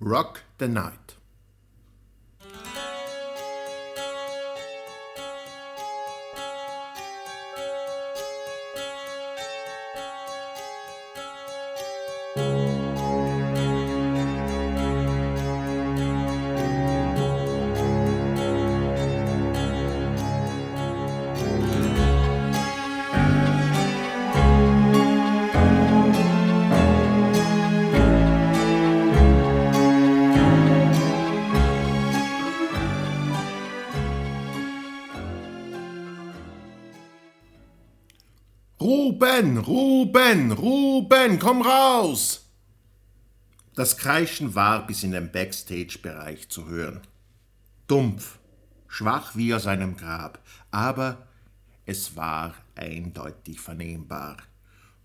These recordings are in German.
Rock the Night. Ruben, komm raus! Das Kreischen war bis in den Backstage-Bereich zu hören. Dumpf, schwach wie aus einem Grab, aber es war eindeutig vernehmbar.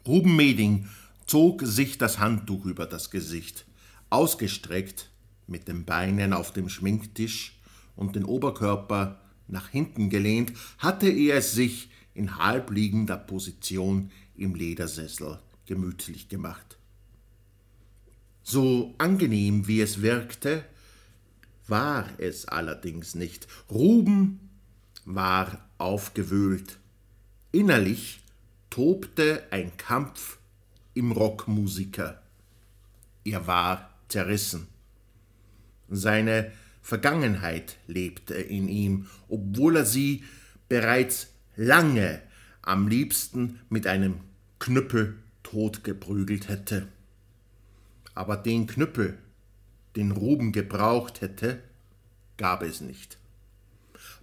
Ruben Meding zog sich das Handtuch über das Gesicht, ausgestreckt, mit den Beinen auf dem Schminktisch und den Oberkörper nach hinten gelehnt, hatte er es sich in halbliegender Position im Ledersessel gemütlich gemacht. So angenehm wie es wirkte, war es allerdings nicht. Ruben war aufgewühlt. Innerlich tobte ein Kampf im Rockmusiker. Er war zerrissen. Seine Vergangenheit lebte in ihm, obwohl er sie bereits lange am liebsten mit einem Knüppel totgeprügelt hätte. Aber den Knüppel, den Ruben gebraucht hätte, gab es nicht.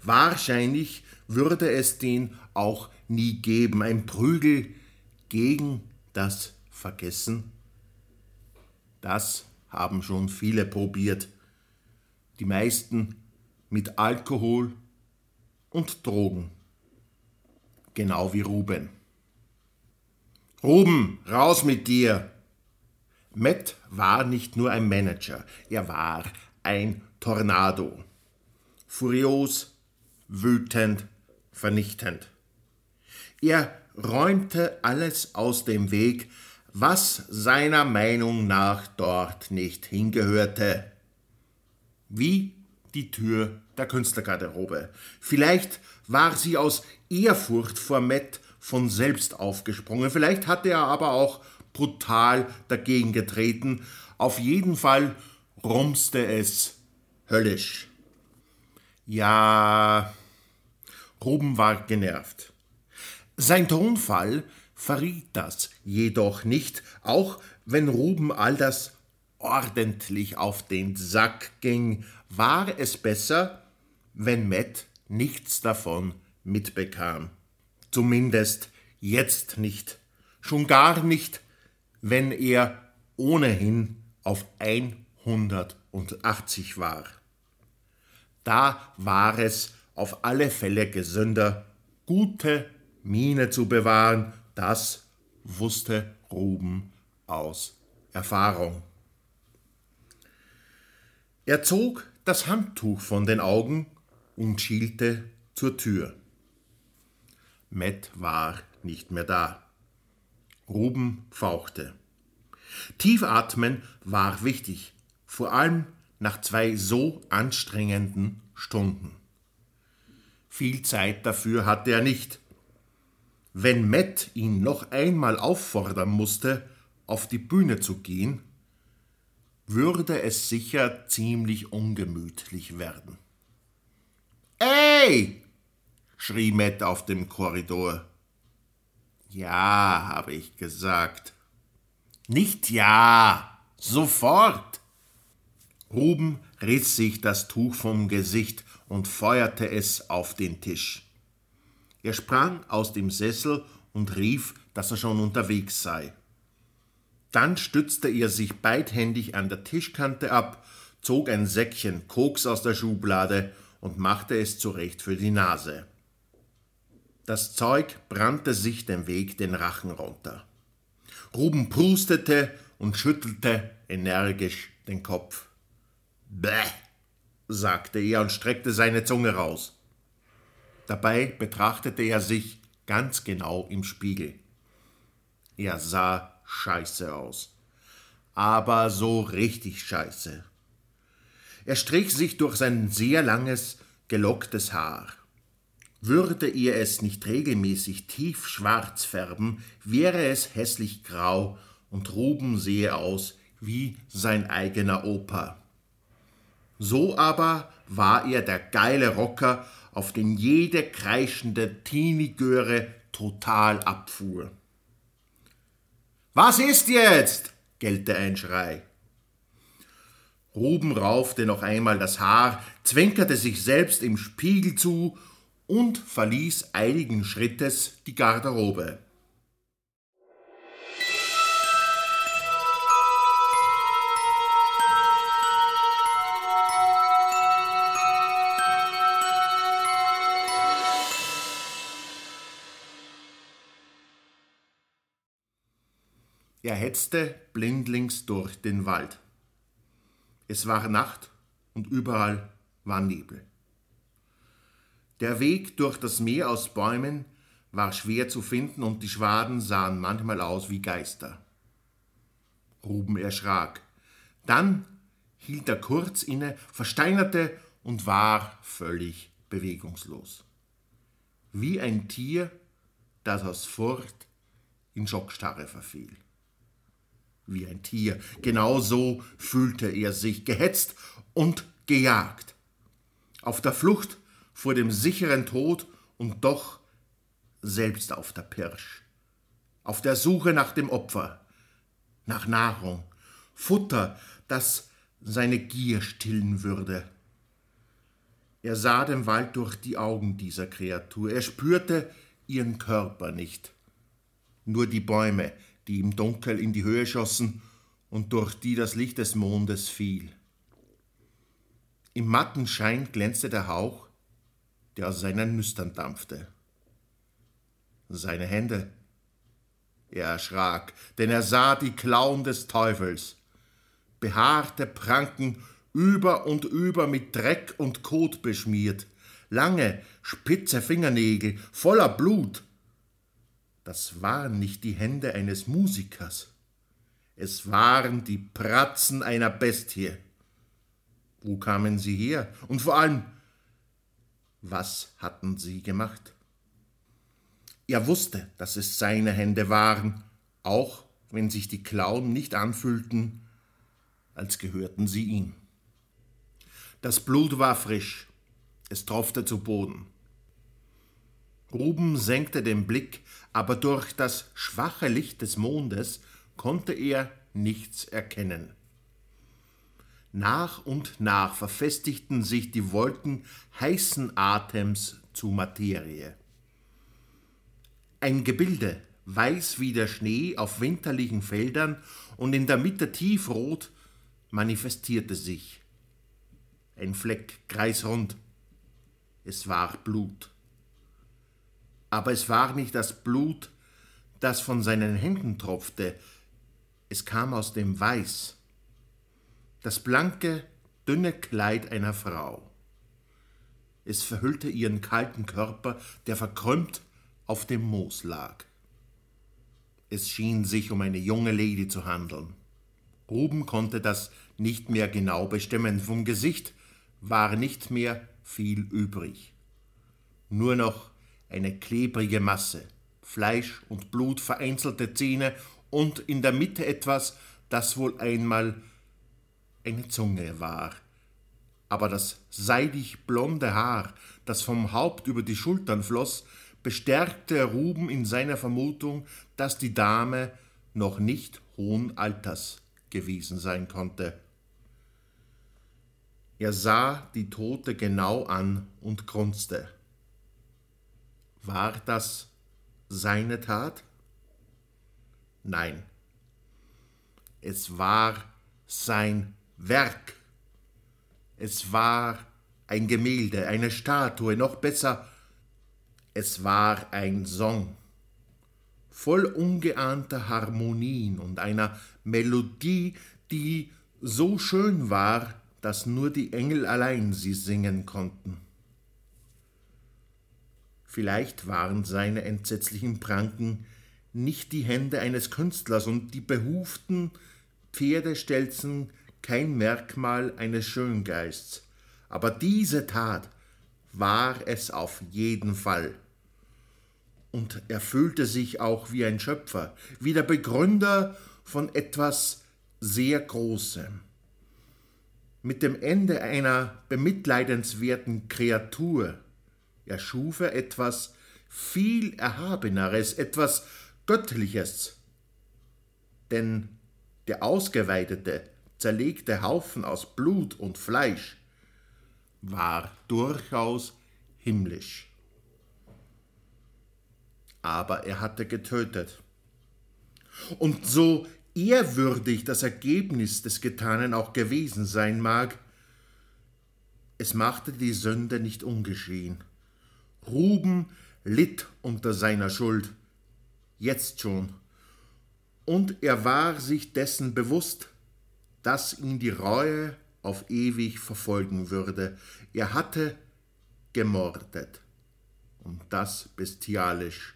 Wahrscheinlich würde es den auch nie geben, ein Prügel gegen das Vergessen. Das haben schon viele probiert, die meisten mit Alkohol und Drogen genau wie Ruben. Ruben, raus mit dir! Matt war nicht nur ein Manager, er war ein Tornado. Furios, wütend, vernichtend. Er räumte alles aus dem Weg, was seiner Meinung nach dort nicht hingehörte. Wie die Tür der Künstlergarderobe. Vielleicht war sie aus Ehrfurcht vor Matt von selbst aufgesprungen. Vielleicht hatte er aber auch brutal dagegen getreten. Auf jeden Fall rumste es höllisch. Ja, Ruben war genervt. Sein Tonfall verriet das jedoch nicht, auch wenn Ruben all das ordentlich auf den Sack ging, war es besser, wenn Matt nichts davon mitbekam. Zumindest jetzt nicht. Schon gar nicht, wenn er ohnehin auf 180 war. Da war es auf alle Fälle gesünder, gute Miene zu bewahren, das wusste Ruben aus Erfahrung. Er zog das Handtuch von den Augen und schielte zur Tür. Matt war nicht mehr da. Ruben fauchte. Tief atmen war wichtig, vor allem nach zwei so anstrengenden Stunden. Viel Zeit dafür hatte er nicht. Wenn Matt ihn noch einmal auffordern musste, auf die Bühne zu gehen, würde es sicher ziemlich ungemütlich werden. Ey! Schrie Matt auf dem Korridor. Ja, habe ich gesagt. Nicht ja, sofort. Ruben riss sich das Tuch vom Gesicht und feuerte es auf den Tisch. Er sprang aus dem Sessel und rief, dass er schon unterwegs sei. Dann stützte er sich beidhändig an der Tischkante ab, zog ein Säckchen Koks aus der Schublade und machte es zurecht für die Nase. Das Zeug brannte sich den Weg den Rachen runter. Ruben prustete und schüttelte energisch den Kopf. Bäh, sagte er und streckte seine Zunge raus. Dabei betrachtete er sich ganz genau im Spiegel. Er sah scheiße aus. Aber so richtig scheiße. Er strich sich durch sein sehr langes, gelocktes Haar. Würde er es nicht regelmäßig tiefschwarz färben, wäre es hässlich grau und Ruben sehe aus wie sein eigener Opa. So aber war er der geile Rocker, auf den jede kreischende Teenie-Göre total abfuhr. Was ist jetzt? gellte ein Schrei. Ruben raufte noch einmal das Haar, zwinkerte sich selbst im Spiegel zu und verließ eiligen Schrittes die Garderobe. Er hetzte blindlings durch den Wald. Es war Nacht und überall war Nebel. Der Weg durch das Meer aus Bäumen war schwer zu finden und die Schwaden sahen manchmal aus wie Geister. Ruben erschrak. Dann hielt er kurz inne, versteinerte und war völlig bewegungslos. Wie ein Tier, das aus Furcht in Schockstarre verfiel wie ein Tier. Genau so fühlte er sich, gehetzt und gejagt. Auf der Flucht vor dem sicheren Tod und doch selbst auf der Pirsch. Auf der Suche nach dem Opfer, nach Nahrung, Futter, das seine Gier stillen würde. Er sah den Wald durch die Augen dieser Kreatur, er spürte ihren Körper nicht, nur die Bäume, die im Dunkel in die Höhe schossen und durch die das Licht des Mondes fiel. Im matten Schein glänzte der Hauch, der aus seinen Nüstern dampfte. Seine Hände. Er erschrak, denn er sah die Klauen des Teufels, behaarte Pranken über und über mit Dreck und Kot beschmiert, lange, spitze Fingernägel voller Blut, das waren nicht die Hände eines Musikers, es waren die Pratzen einer Bestie. Wo kamen sie her? Und vor allem, was hatten sie gemacht? Er wusste, dass es seine Hände waren, auch wenn sich die Klauen nicht anfühlten, als gehörten sie ihm. Das Blut war frisch, es tropfte zu Boden. Ruben senkte den Blick, aber durch das schwache Licht des Mondes konnte er nichts erkennen. Nach und nach verfestigten sich die Wolken heißen Atems zu Materie. Ein Gebilde, weiß wie der Schnee auf winterlichen Feldern und in der Mitte tiefrot, manifestierte sich. Ein Fleck kreisrund. Es war Blut aber es war nicht das Blut, das von seinen Händen tropfte, es kam aus dem Weiß, das blanke, dünne Kleid einer Frau. Es verhüllte ihren kalten Körper, der verkrümmt auf dem Moos lag. Es schien sich um eine junge Lady zu handeln. Ruben konnte das nicht mehr genau bestimmen. Vom Gesicht war nicht mehr viel übrig. Nur noch eine klebrige Masse, Fleisch und Blut, vereinzelte Zähne und in der Mitte etwas, das wohl einmal eine Zunge war. Aber das seidig blonde Haar, das vom Haupt über die Schultern floss, bestärkte Ruben in seiner Vermutung, dass die Dame noch nicht hohen Alters gewesen sein konnte. Er sah die Tote genau an und grunzte. War das seine Tat? Nein, es war sein Werk. Es war ein Gemälde, eine Statue, noch besser, es war ein Song, voll ungeahnter Harmonien und einer Melodie, die so schön war, dass nur die Engel allein sie singen konnten. Vielleicht waren seine entsetzlichen Pranken nicht die Hände eines Künstlers und die behuften Pferdestelzen kein Merkmal eines Schöngeists, aber diese Tat war es auf jeden Fall. Und er fühlte sich auch wie ein Schöpfer, wie der Begründer von etwas sehr Großem. Mit dem Ende einer bemitleidenswerten Kreatur erschuf er etwas viel Erhabeneres, etwas Göttliches. Denn der ausgeweidete, zerlegte Haufen aus Blut und Fleisch war durchaus himmlisch. Aber er hatte getötet. Und so ehrwürdig das Ergebnis des Getanen auch gewesen sein mag, es machte die Sünde nicht ungeschehen. Ruben litt unter seiner Schuld, jetzt schon, und er war sich dessen bewusst, dass ihn die Reue auf ewig verfolgen würde. Er hatte gemordet, und das bestialisch.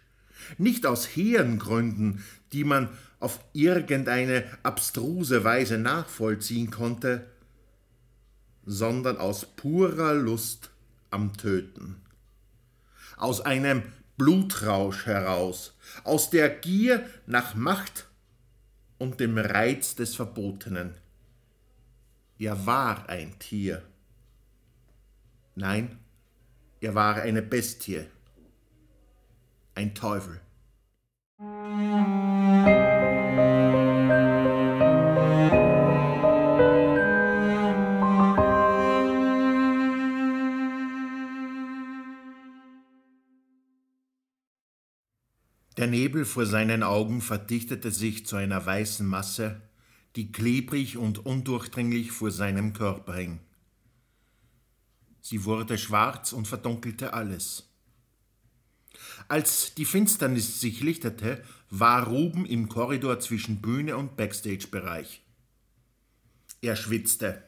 Nicht aus hehren Gründen, die man auf irgendeine abstruse Weise nachvollziehen konnte, sondern aus purer Lust am Töten. Aus einem Blutrausch heraus, aus der Gier nach Macht und dem Reiz des Verbotenen. Er war ein Tier. Nein, er war eine Bestie, ein Teufel. Der Nebel vor seinen Augen verdichtete sich zu einer weißen Masse, die klebrig und undurchdringlich vor seinem Körper hing. Sie wurde schwarz und verdunkelte alles. Als die Finsternis sich lichtete, war Ruben im Korridor zwischen Bühne und Backstage-Bereich. Er schwitzte.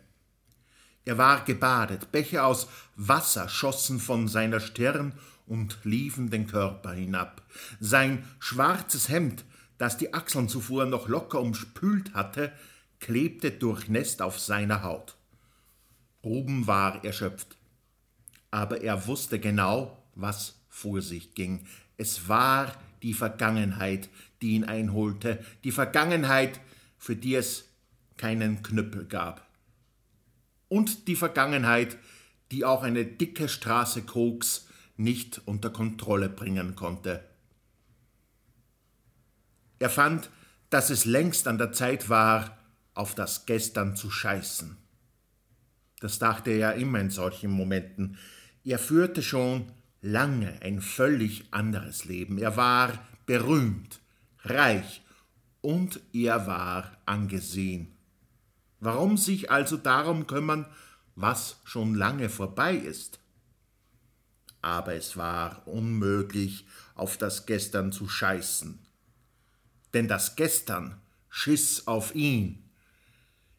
Er war gebadet, Becher aus Wasser schossen von seiner Stirn und liefen den Körper hinab. Sein schwarzes Hemd, das die Achseln zuvor noch locker umspült hatte, klebte durchnässt auf seiner Haut. Ruben war erschöpft. Aber er wusste genau, was vor sich ging. Es war die Vergangenheit, die ihn einholte, die Vergangenheit, für die es keinen Knüppel gab. Und die Vergangenheit, die auch eine dicke Straße Koks nicht unter Kontrolle bringen konnte. Er fand, dass es längst an der Zeit war, auf das Gestern zu scheißen. Das dachte er ja immer in solchen Momenten. Er führte schon lange ein völlig anderes Leben. Er war berühmt, reich und er war angesehen. Warum sich also darum kümmern, was schon lange vorbei ist? aber es war unmöglich, auf das Gestern zu scheißen. Denn das Gestern schiss auf ihn.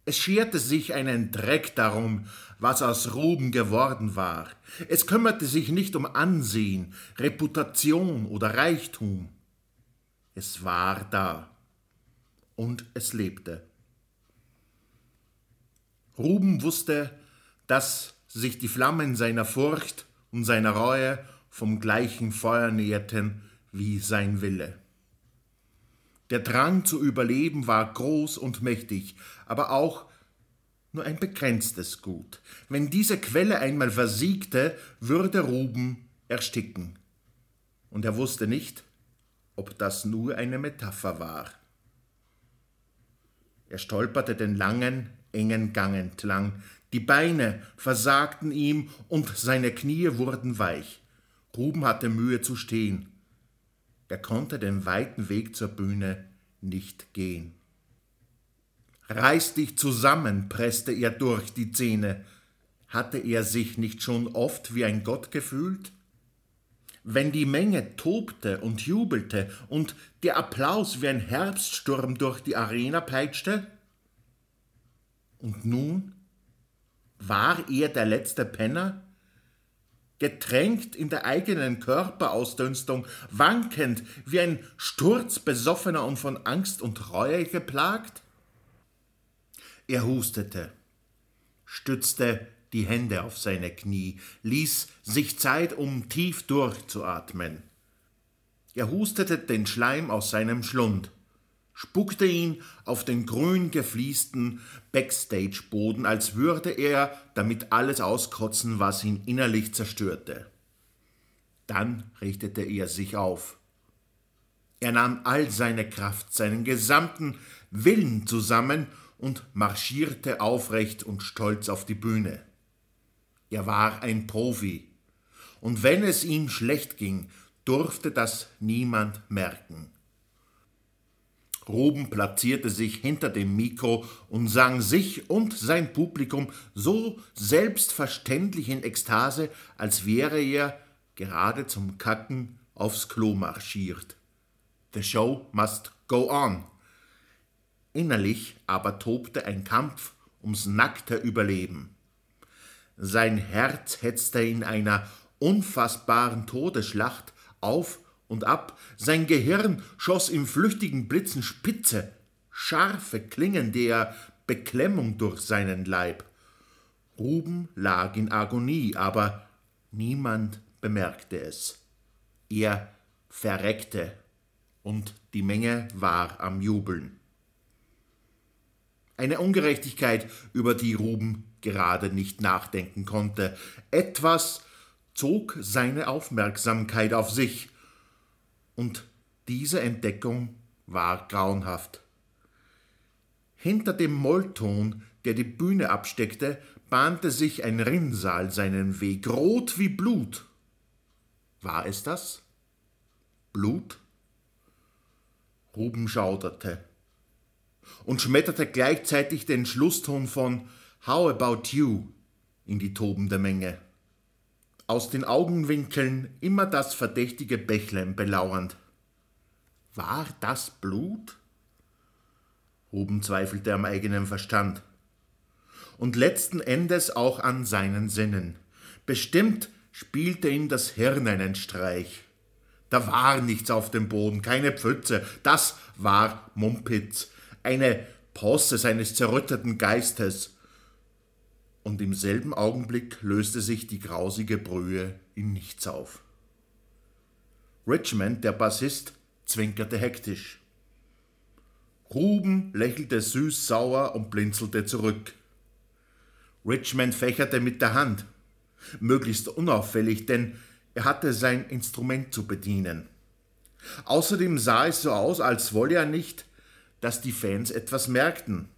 Es scherte sich einen Dreck darum, was aus Ruben geworden war. Es kümmerte sich nicht um Ansehen, Reputation oder Reichtum. Es war da und es lebte. Ruben wusste, dass sich die Flammen seiner Furcht und seine Reue vom gleichen Feuer näherten wie sein Wille. Der Drang zu überleben war groß und mächtig, aber auch nur ein begrenztes Gut. Wenn diese Quelle einmal versiegte, würde Ruben ersticken. Und er wusste nicht, ob das nur eine Metapher war. Er stolperte den langen, engen Gang entlang, die Beine versagten ihm und seine Knie wurden weich. Ruben hatte Mühe zu stehen. Er konnte den weiten Weg zur Bühne nicht gehen. Reiß dich zusammen, presste er durch die Zähne. Hatte er sich nicht schon oft wie ein Gott gefühlt? Wenn die Menge tobte und jubelte und der Applaus wie ein Herbststurm durch die Arena peitschte? Und nun war er der letzte Penner? Getränkt in der eigenen Körperausdünstung, wankend wie ein Sturzbesoffener und von Angst und Reue geplagt? Er hustete. stützte die Hände auf seine Knie, ließ sich Zeit, um tief durchzuatmen. Er hustete den Schleim aus seinem Schlund, spuckte ihn auf den grün gefliesten Backstage-Boden, als würde er damit alles auskotzen, was ihn innerlich zerstörte. Dann richtete er sich auf. Er nahm all seine Kraft, seinen gesamten Willen zusammen und marschierte aufrecht und stolz auf die Bühne. Er war ein Profi, und wenn es ihm schlecht ging, durfte das niemand merken. Ruben platzierte sich hinter dem Mikro und sang sich und sein Publikum so selbstverständlich in Ekstase, als wäre er gerade zum Kacken aufs Klo marschiert. The show must go on. Innerlich aber tobte ein Kampf ums nackte Überleben. Sein Herz hetzte in einer unfassbaren Todesschlacht auf und ab, sein Gehirn schoss im flüchtigen Blitzen spitze, scharfe Klingen der Beklemmung durch seinen Leib. Ruben lag in Agonie, aber niemand bemerkte es. Er verreckte, und die Menge war am Jubeln. Eine Ungerechtigkeit, über die Ruben gerade nicht nachdenken konnte. Etwas zog seine Aufmerksamkeit auf sich, und diese Entdeckung war grauenhaft. Hinter dem Mollton, der die Bühne absteckte, bahnte sich ein Rinnsal seinen Weg, rot wie Blut. War es das? Blut? Ruben schauderte und schmetterte gleichzeitig den Schlusston von How about you in die tobende Menge. Aus den Augenwinkeln immer das verdächtige Bächlein belauernd. War das Blut? Ruben zweifelte am eigenen Verstand. Und letzten Endes auch an seinen Sinnen. Bestimmt spielte ihm das Hirn einen Streich. Da war nichts auf dem Boden, keine Pfütze, das war Mumpitz, eine Posse seines zerrütteten Geistes, und im selben Augenblick löste sich die grausige Brühe in nichts auf. Richmond, der Bassist, zwinkerte hektisch. Ruben lächelte süß-sauer und blinzelte zurück. Richmond fächerte mit der Hand, möglichst unauffällig, denn er hatte sein Instrument zu bedienen. Außerdem sah es so aus, als wolle er nicht, dass die Fans etwas merkten.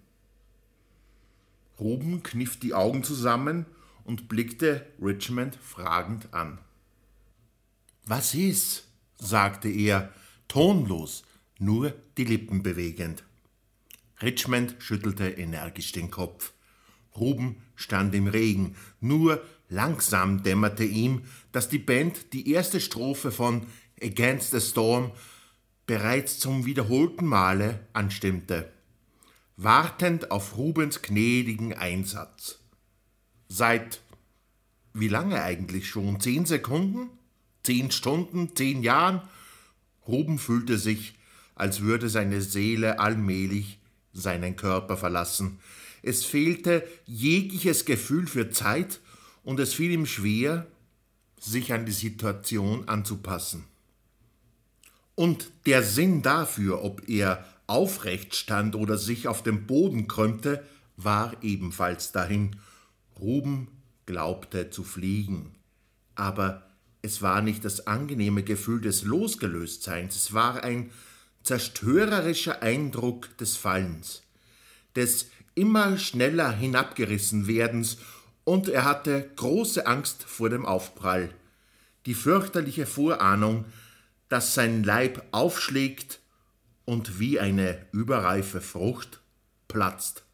Ruben kniff die Augen zusammen und blickte Richmond fragend an. Was ist? sagte er, tonlos, nur die Lippen bewegend. Richmond schüttelte energisch den Kopf. Ruben stand im Regen, nur langsam dämmerte ihm, dass die Band die erste Strophe von Against the Storm bereits zum wiederholten Male anstimmte wartend auf Rubens gnädigen Einsatz. Seit wie lange eigentlich schon? Zehn Sekunden? Zehn Stunden? Zehn Jahren? Ruben fühlte sich, als würde seine Seele allmählich seinen Körper verlassen. Es fehlte jegliches Gefühl für Zeit und es fiel ihm schwer, sich an die Situation anzupassen. Und der Sinn dafür, ob er aufrecht stand oder sich auf dem Boden krümmte, war ebenfalls dahin. Ruben glaubte zu fliegen. Aber es war nicht das angenehme Gefühl des Losgelöstseins, es war ein zerstörerischer Eindruck des Fallens, des immer schneller hinabgerissen werdens, und er hatte große Angst vor dem Aufprall, die fürchterliche Vorahnung, dass sein Leib aufschlägt und wie eine überreife Frucht platzt.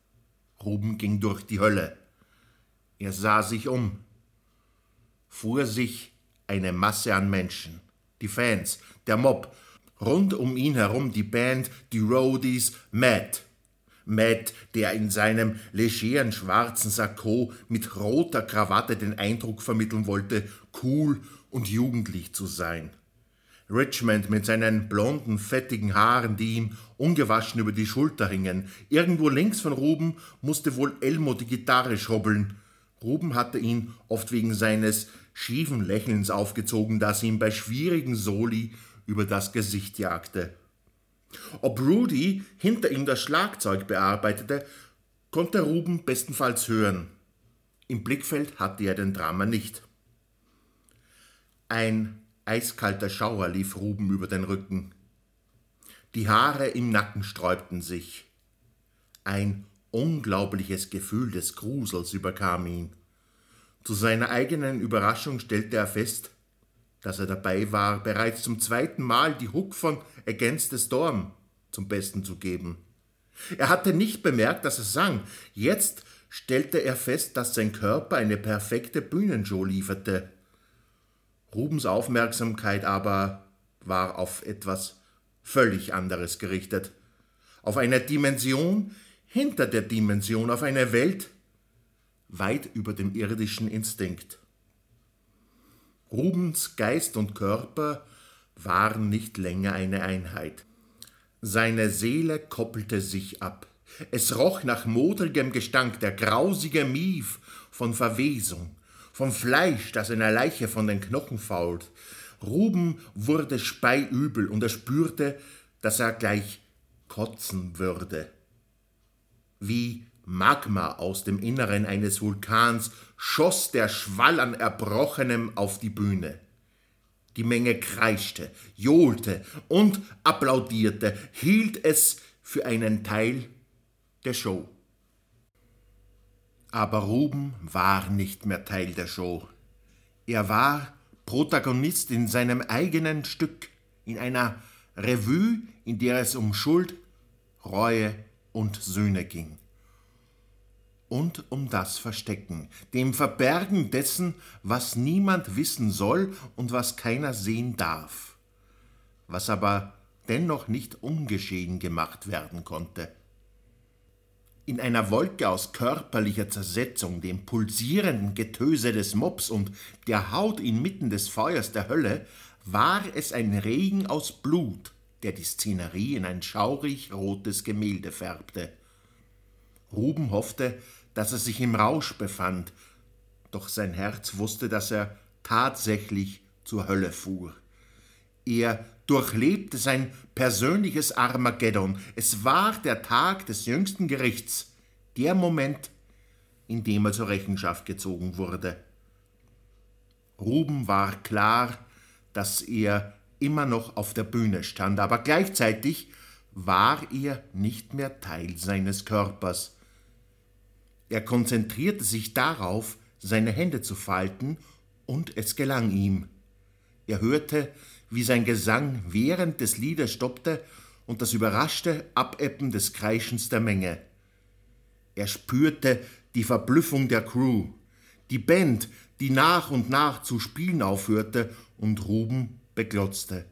Ruben ging durch die Hölle. Er sah sich um. Vor sich eine Masse an Menschen, die Fans, der Mob, rund um ihn herum die Band, die Roadies, Matt. Matt, der in seinem legeren schwarzen Sakko mit roter Krawatte den Eindruck vermitteln wollte, cool und jugendlich zu sein. Richmond mit seinen blonden, fettigen Haaren, die ihm ungewaschen über die Schulter hingen. Irgendwo links von Ruben musste wohl Elmo die Gitarre schrubbeln. Ruben hatte ihn oft wegen seines schiefen Lächelns aufgezogen, das ihm bei schwierigen Soli über das Gesicht jagte. Ob Rudy hinter ihm das Schlagzeug bearbeitete, konnte Ruben bestenfalls hören. Im Blickfeld hatte er den Drama nicht. Ein eiskalter Schauer lief Ruben über den Rücken. Die Haare im Nacken sträubten sich. Ein unglaubliches Gefühl des Grusels überkam ihn. Zu seiner eigenen Überraschung stellte er fest, dass er dabei war, bereits zum zweiten Mal die Hook von Against the Storm zum Besten zu geben. Er hatte nicht bemerkt, dass er sang. Jetzt stellte er fest, dass sein Körper eine perfekte Bühnenshow lieferte. Rubens Aufmerksamkeit aber war auf etwas völlig anderes gerichtet. Auf eine Dimension hinter der Dimension, auf eine Welt weit über dem irdischen Instinkt. Rubens Geist und Körper waren nicht länger eine Einheit. Seine Seele koppelte sich ab. Es roch nach modrigem Gestank, der grausige Mief von Verwesung, vom Fleisch, das einer Leiche von den Knochen fault. Ruben wurde speiübel und er spürte, dass er gleich kotzen würde. Wie Magma aus dem Inneren eines Vulkans schoss der Schwall an Erbrochenem auf die Bühne. Die Menge kreischte, johlte und applaudierte, hielt es für einen Teil der Show. Aber Ruben war nicht mehr Teil der Show. Er war Protagonist in seinem eigenen Stück, in einer Revue, in der es um Schuld, Reue und Sühne ging und um das Verstecken, dem Verbergen dessen, was niemand wissen soll und was keiner sehen darf, was aber dennoch nicht ungeschehen gemacht werden konnte. In einer Wolke aus körperlicher Zersetzung, dem pulsierenden Getöse des Mops und der Haut inmitten des Feuers der Hölle, war es ein Regen aus Blut, der die Szenerie in ein schaurig rotes Gemälde färbte. Ruben hoffte, dass er sich im Rausch befand, doch sein Herz wusste, dass er tatsächlich zur Hölle fuhr. Er durchlebte sein persönliches Armageddon. Es war der Tag des jüngsten Gerichts, der Moment, in dem er zur Rechenschaft gezogen wurde. Ruben war klar, dass er immer noch auf der Bühne stand, aber gleichzeitig war er nicht mehr Teil seines Körpers. Er konzentrierte sich darauf, seine Hände zu falten, und es gelang ihm. Er hörte, wie sein Gesang während des Liedes stoppte und das überraschte Abebben des Kreischens der Menge. Er spürte die Verblüffung der Crew, die Band, die nach und nach zu spielen aufhörte und Ruben beglotzte.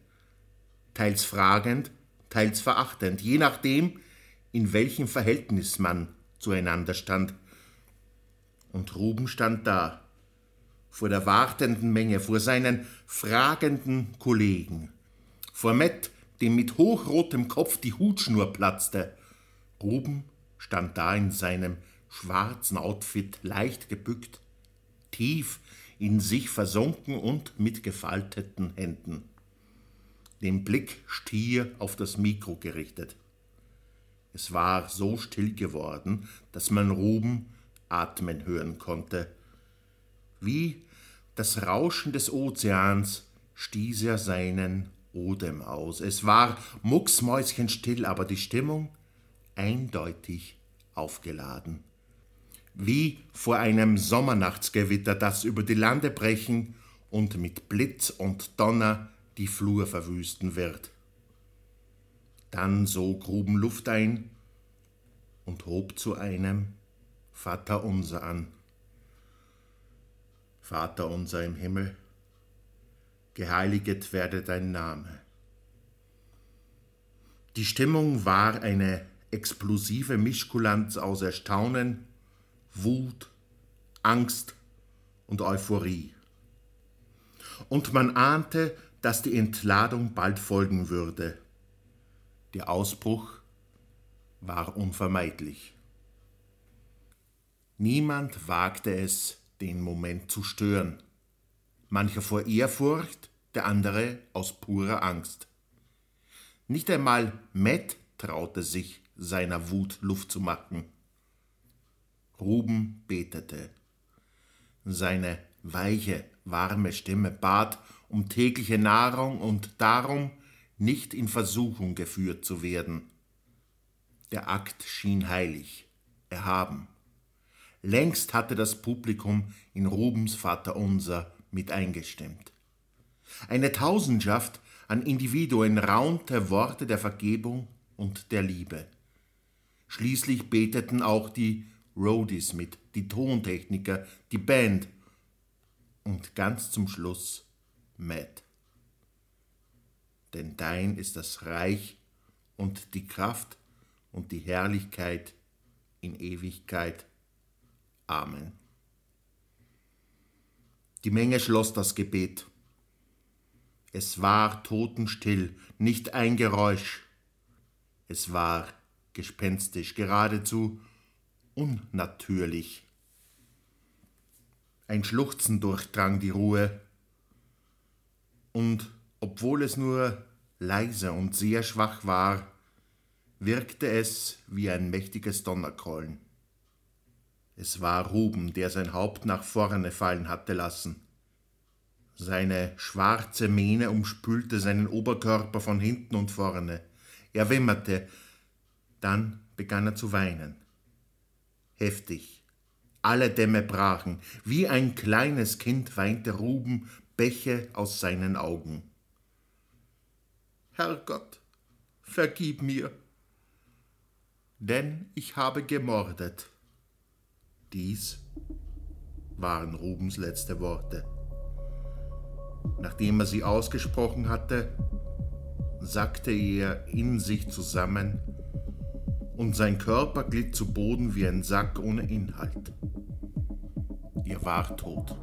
Teils fragend, teils verachtend, je nachdem, in welchem Verhältnis man zueinander stand. Und Ruben stand da, vor der wartenden Menge, vor seinen fragenden Kollegen, vor Matt, dem mit hochrotem Kopf die Hutschnur platzte. Ruben stand da in seinem schwarzen Outfit leicht gebückt, tief in sich versunken und mit gefalteten Händen, den Blick stier auf das Mikro gerichtet. Es war so still geworden, dass man Ruben atmen hören konnte. Wie das Rauschen des Ozeans stieß er seinen Odem aus. Es war mucksmäuschenstill, aber die Stimmung eindeutig aufgeladen. Wie vor einem Sommernachtsgewitter, das über die Lande brechen und mit Blitz und Donner die Flur verwüsten wird. Dann sog Gruben Luft ein und hob zu einem Vater unser an. Vater unser im Himmel, geheiliget werde dein Name. Die Stimmung war eine explosive Mischkulanz aus Erstaunen, Wut, Angst und Euphorie. Und man ahnte dass die Entladung bald folgen würde. Der Ausbruch war unvermeidlich. Niemand wagte es, den Moment zu stören. Mancher vor Ehrfurcht, der andere aus purer Angst. Nicht einmal Matt traute sich, seiner Wut Luft zu machen. Ruben betete. Seine weiche, warme Stimme bat um tägliche Nahrung und darum, nicht in Versuchung geführt zu werden. Der Akt schien heilig, erhaben. Längst hatte das Publikum in Rubens Vaterunser mit eingestimmt. Eine Tausendschaft an Individuen raunte Worte der Vergebung und der Liebe. Schließlich beteten auch die Roadies mit, die Tontechniker, die Band und ganz zum Schluss Matt. Denn dein ist das Reich und die Kraft und die Herrlichkeit in Ewigkeit. Amen. Die Menge schloss das Gebet. Es war totenstill, nicht ein Geräusch. Es war gespenstisch, geradezu unnatürlich. Ein Schluchzen durchdrang die Ruhe, und obwohl es nur leise und sehr schwach war, wirkte es wie ein mächtiges Donnergrollen. Es war Ruben, der sein Haupt nach vorne fallen hatte lassen. Seine schwarze Mähne umspülte seinen Oberkörper von hinten und vorne. Er wimmerte, dann begann er zu weinen. Heftig. Alle Dämme brachen. Wie ein kleines Kind weinte Ruben Bäche aus seinen Augen. Herrgott, vergib mir, denn ich habe gemordet. Dies waren Rubens letzte Worte. Nachdem er sie ausgesprochen hatte, sackte er in sich zusammen und sein Körper glitt zu Boden wie ein Sack ohne Inhalt. Er war tot.